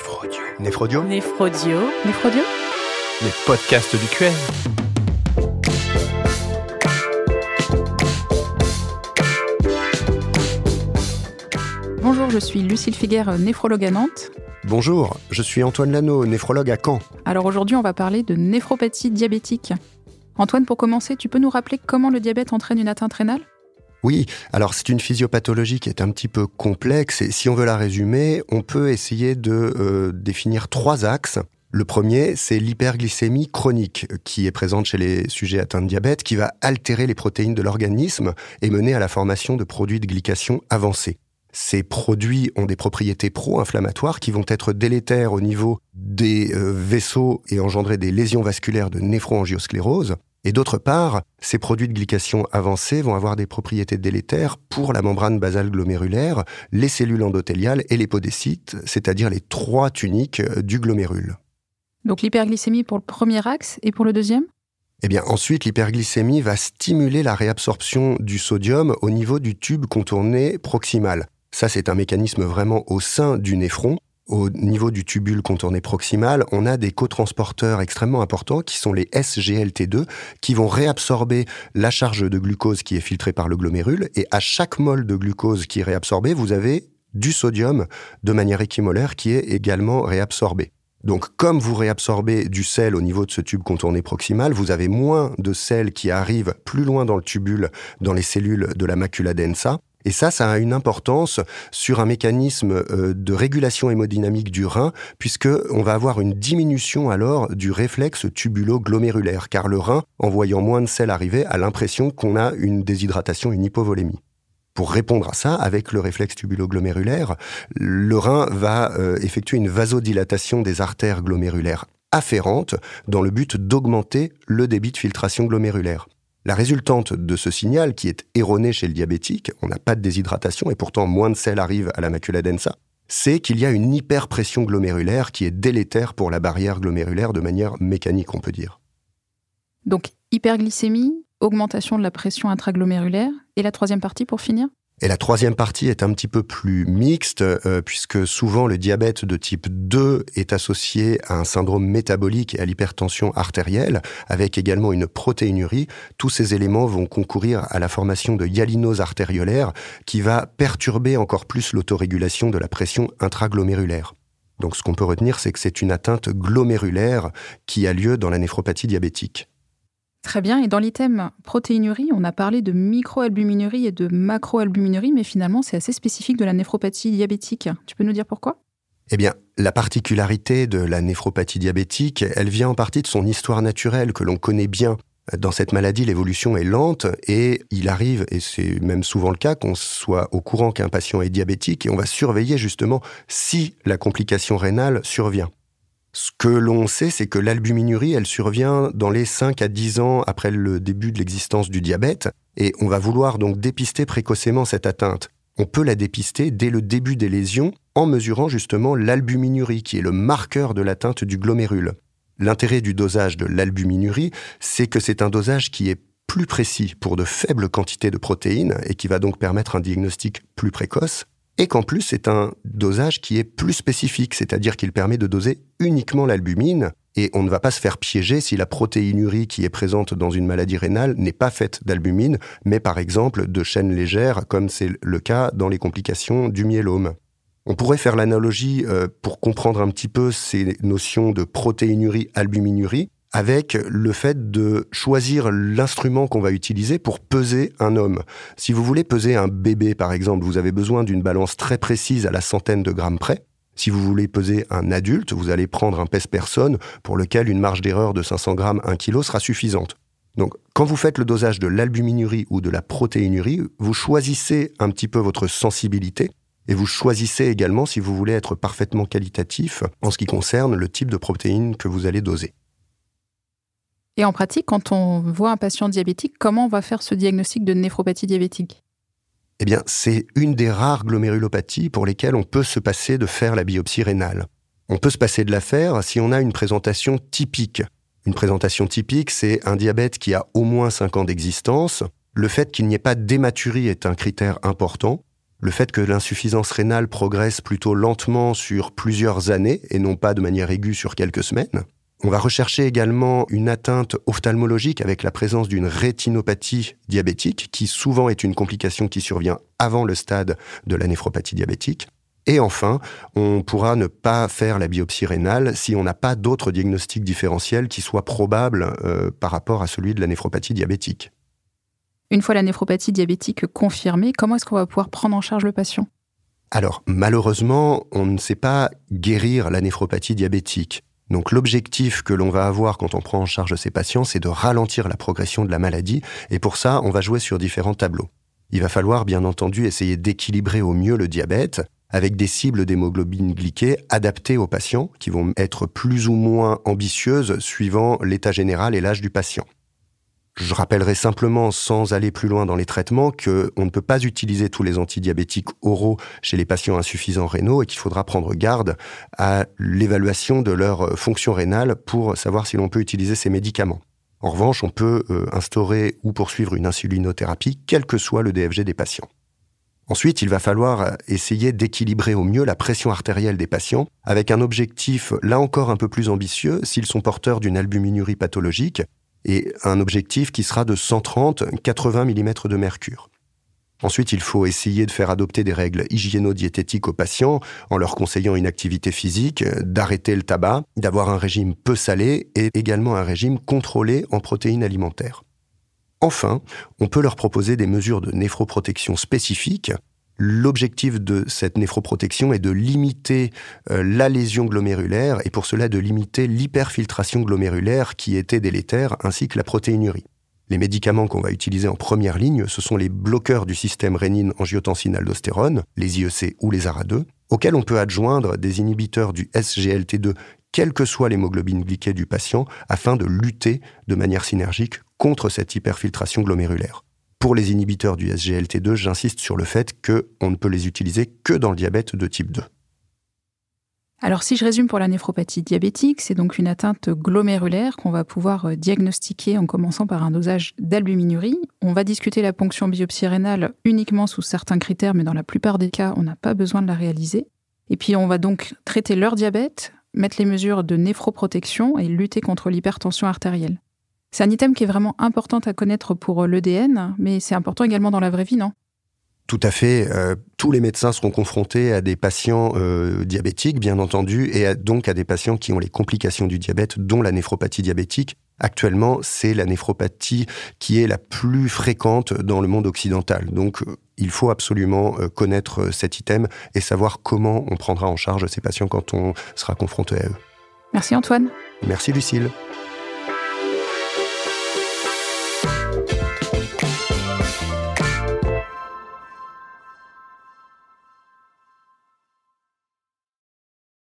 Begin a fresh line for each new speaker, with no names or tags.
Néphrodio. Néphrodio
Néphrodio. Néphrodio
Les podcasts du QM.
Bonjour, je suis Lucille Figuère, néphrologue à Nantes.
Bonjour, je suis Antoine Lano, néphrologue à Caen.
Alors aujourd'hui, on va parler de néphropathie diabétique. Antoine, pour commencer, tu peux nous rappeler comment le diabète entraîne une atteinte rénale?
Oui, alors c'est une physiopathologie qui est un petit peu complexe et si on veut la résumer, on peut essayer de euh, définir trois axes. Le premier, c'est l'hyperglycémie chronique qui est présente chez les sujets atteints de diabète, qui va altérer les protéines de l'organisme et mener à la formation de produits de glycation avancés. Ces produits ont des propriétés pro-inflammatoires qui vont être délétères au niveau des euh, vaisseaux et engendrer des lésions vasculaires de néphroangiosclérose. Et d'autre part, ces produits de glycation avancés vont avoir des propriétés délétères pour la membrane basale glomérulaire, les cellules endothéliales et les podécytes, c'est-à-dire les trois tuniques du glomérule.
Donc l'hyperglycémie pour le premier axe et pour le deuxième?
Eh bien, ensuite, l'hyperglycémie va stimuler la réabsorption du sodium au niveau du tube contourné proximal. Ça, c'est un mécanisme vraiment au sein du néphron. Au niveau du tubule contourné proximal, on a des cotransporteurs extrêmement importants qui sont les SGLT2 qui vont réabsorber la charge de glucose qui est filtrée par le glomérule et à chaque mol de glucose qui est réabsorbé, vous avez du sodium de manière équimolaire qui est également réabsorbé. Donc, comme vous réabsorbez du sel au niveau de ce tube contourné proximal, vous avez moins de sel qui arrive plus loin dans le tubule, dans les cellules de la macula densa. Et ça, ça a une importance sur un mécanisme euh, de régulation hémodynamique du rein, puisque on va avoir une diminution alors du réflexe tubulo-glomérulaire, car le rein, en voyant moins de sel arriver, a l'impression qu'on a une déshydratation, une hypovolémie. Pour répondre à ça, avec le réflexe tubulo-glomérulaire, le rein va euh, effectuer une vasodilatation des artères glomérulaires afférentes dans le but d'augmenter le débit de filtration glomérulaire. La résultante de ce signal, qui est erroné chez le diabétique, on n'a pas de déshydratation et pourtant moins de sel arrive à la macula densa, c'est qu'il y a une hyperpression glomérulaire qui est délétère pour la barrière glomérulaire de manière mécanique, on peut dire.
Donc hyperglycémie, augmentation de la pression intraglomérulaire et la troisième partie pour finir?
Et la troisième partie est un petit peu plus mixte, euh, puisque souvent le diabète de type 2 est associé à un syndrome métabolique et à l'hypertension artérielle, avec également une protéinurie. Tous ces éléments vont concourir à la formation de hyalinose artériolaire, qui va perturber encore plus l'autorégulation de la pression intraglomérulaire. Donc ce qu'on peut retenir, c'est que c'est une atteinte glomérulaire qui a lieu dans la néphropathie diabétique.
Très bien. Et dans l'item protéinurie, on a parlé de microalbuminurie et de macroalbuminurie, mais finalement, c'est assez spécifique de la néphropathie diabétique. Tu peux nous dire pourquoi?
Eh bien, la particularité de la néphropathie diabétique, elle vient en partie de son histoire naturelle que l'on connaît bien. Dans cette maladie, l'évolution est lente et il arrive, et c'est même souvent le cas, qu'on soit au courant qu'un patient est diabétique et on va surveiller justement si la complication rénale survient. Ce que l'on sait, c'est que l'albuminurie, elle survient dans les 5 à 10 ans après le début de l'existence du diabète, et on va vouloir donc dépister précocement cette atteinte. On peut la dépister dès le début des lésions en mesurant justement l'albuminurie, qui est le marqueur de l'atteinte du glomérule. L'intérêt du dosage de l'albuminurie, c'est que c'est un dosage qui est plus précis pour de faibles quantités de protéines et qui va donc permettre un diagnostic plus précoce et qu'en plus c'est un dosage qui est plus spécifique, c'est-à-dire qu'il permet de doser uniquement l'albumine, et on ne va pas se faire piéger si la protéinurie qui est présente dans une maladie rénale n'est pas faite d'albumine, mais par exemple de chaînes légères, comme c'est le cas dans les complications du myélome. On pourrait faire l'analogie euh, pour comprendre un petit peu ces notions de protéinurie, albuminurie, avec le fait de choisir l'instrument qu'on va utiliser pour peser un homme. Si vous voulez peser un bébé, par exemple, vous avez besoin d'une balance très précise à la centaine de grammes près. Si vous voulez peser un adulte, vous allez prendre un pèse-personne pour lequel une marge d'erreur de 500 grammes, 1 kg sera suffisante. Donc, quand vous faites le dosage de l'albuminurie ou de la protéinurie, vous choisissez un petit peu votre sensibilité et vous choisissez également si vous voulez être parfaitement qualitatif en ce qui concerne le type de protéines que vous allez doser.
Et en pratique, quand on voit un patient diabétique, comment on va faire ce diagnostic de néphropathie diabétique?
Eh bien, c'est une des rares glomérulopathies pour lesquelles on peut se passer de faire la biopsie rénale. On peut se passer de la faire si on a une présentation typique. Une présentation typique, c'est un diabète qui a au moins 5 ans d'existence. Le fait qu'il n'y ait pas d'hématurie est un critère important. le fait que l'insuffisance rénale progresse plutôt lentement sur plusieurs années et non pas de manière aiguë sur quelques semaines. On va rechercher également une atteinte ophtalmologique avec la présence d'une rétinopathie diabétique, qui souvent est une complication qui survient avant le stade de la néphropathie diabétique. Et enfin, on pourra ne pas faire la biopsie rénale si on n'a pas d'autres diagnostics différentiels qui soient probables euh, par rapport à celui de la néphropathie diabétique.
Une fois la néphropathie diabétique confirmée, comment est-ce qu'on va pouvoir prendre en charge le patient?
Alors, malheureusement, on ne sait pas guérir la néphropathie diabétique. Donc l'objectif que l'on va avoir quand on prend en charge ces patients, c'est de ralentir la progression de la maladie, et pour ça, on va jouer sur différents tableaux. Il va falloir bien entendu essayer d'équilibrer au mieux le diabète, avec des cibles d'hémoglobine glyquée adaptées aux patients, qui vont être plus ou moins ambitieuses suivant l'état général et l'âge du patient. Je rappellerai simplement, sans aller plus loin dans les traitements, qu'on ne peut pas utiliser tous les antidiabétiques oraux chez les patients insuffisants rénaux et qu'il faudra prendre garde à l'évaluation de leur fonction rénale pour savoir si l'on peut utiliser ces médicaments. En revanche, on peut euh, instaurer ou poursuivre une insulinothérapie, quel que soit le DFG des patients. Ensuite, il va falloir essayer d'équilibrer au mieux la pression artérielle des patients avec un objectif là encore un peu plus ambitieux s'ils sont porteurs d'une albuminurie pathologique et un objectif qui sera de 130-80 mm de mercure. Ensuite, il faut essayer de faire adopter des règles hygiéno-diététiques aux patients en leur conseillant une activité physique, d'arrêter le tabac, d'avoir un régime peu salé et également un régime contrôlé en protéines alimentaires. Enfin, on peut leur proposer des mesures de néphroprotection spécifiques L'objectif de cette néphroprotection est de limiter euh, la lésion glomérulaire et pour cela de limiter l'hyperfiltration glomérulaire qui était délétère ainsi que la protéinurie. Les médicaments qu'on va utiliser en première ligne, ce sont les bloqueurs du système rénine-angiotensine-aldostérone, les IEC ou les ARA2, auxquels on peut adjoindre des inhibiteurs du SGLT2, quelle que soit l'hémoglobine glyquée du patient, afin de lutter de manière synergique contre cette hyperfiltration glomérulaire. Pour les inhibiteurs du SGLT2, j'insiste sur le fait qu'on ne peut les utiliser que dans le diabète de type 2.
Alors si je résume pour la néphropathie diabétique, c'est donc une atteinte glomérulaire qu'on va pouvoir euh, diagnostiquer en commençant par un dosage d'albuminurie. On va discuter la ponction biopsie rénale uniquement sous certains critères, mais dans la plupart des cas, on n'a pas besoin de la réaliser. Et puis on va donc traiter leur diabète, mettre les mesures de néphroprotection et lutter contre l'hypertension artérielle. C'est un item qui est vraiment important à connaître pour euh, l'EDN, mais c'est important également dans la vraie vie, non?
Tout à fait. Euh, tous les médecins seront confrontés à des patients euh, diabétiques, bien entendu, et donc à des patients qui ont les complications du diabète, dont la néphropathie diabétique. Actuellement, c'est la néphropathie qui est la plus fréquente dans le monde occidental. Donc, il faut absolument connaître cet item et savoir comment on prendra en charge ces patients quand on sera confronté à eux.
Merci Antoine.
Merci Lucille.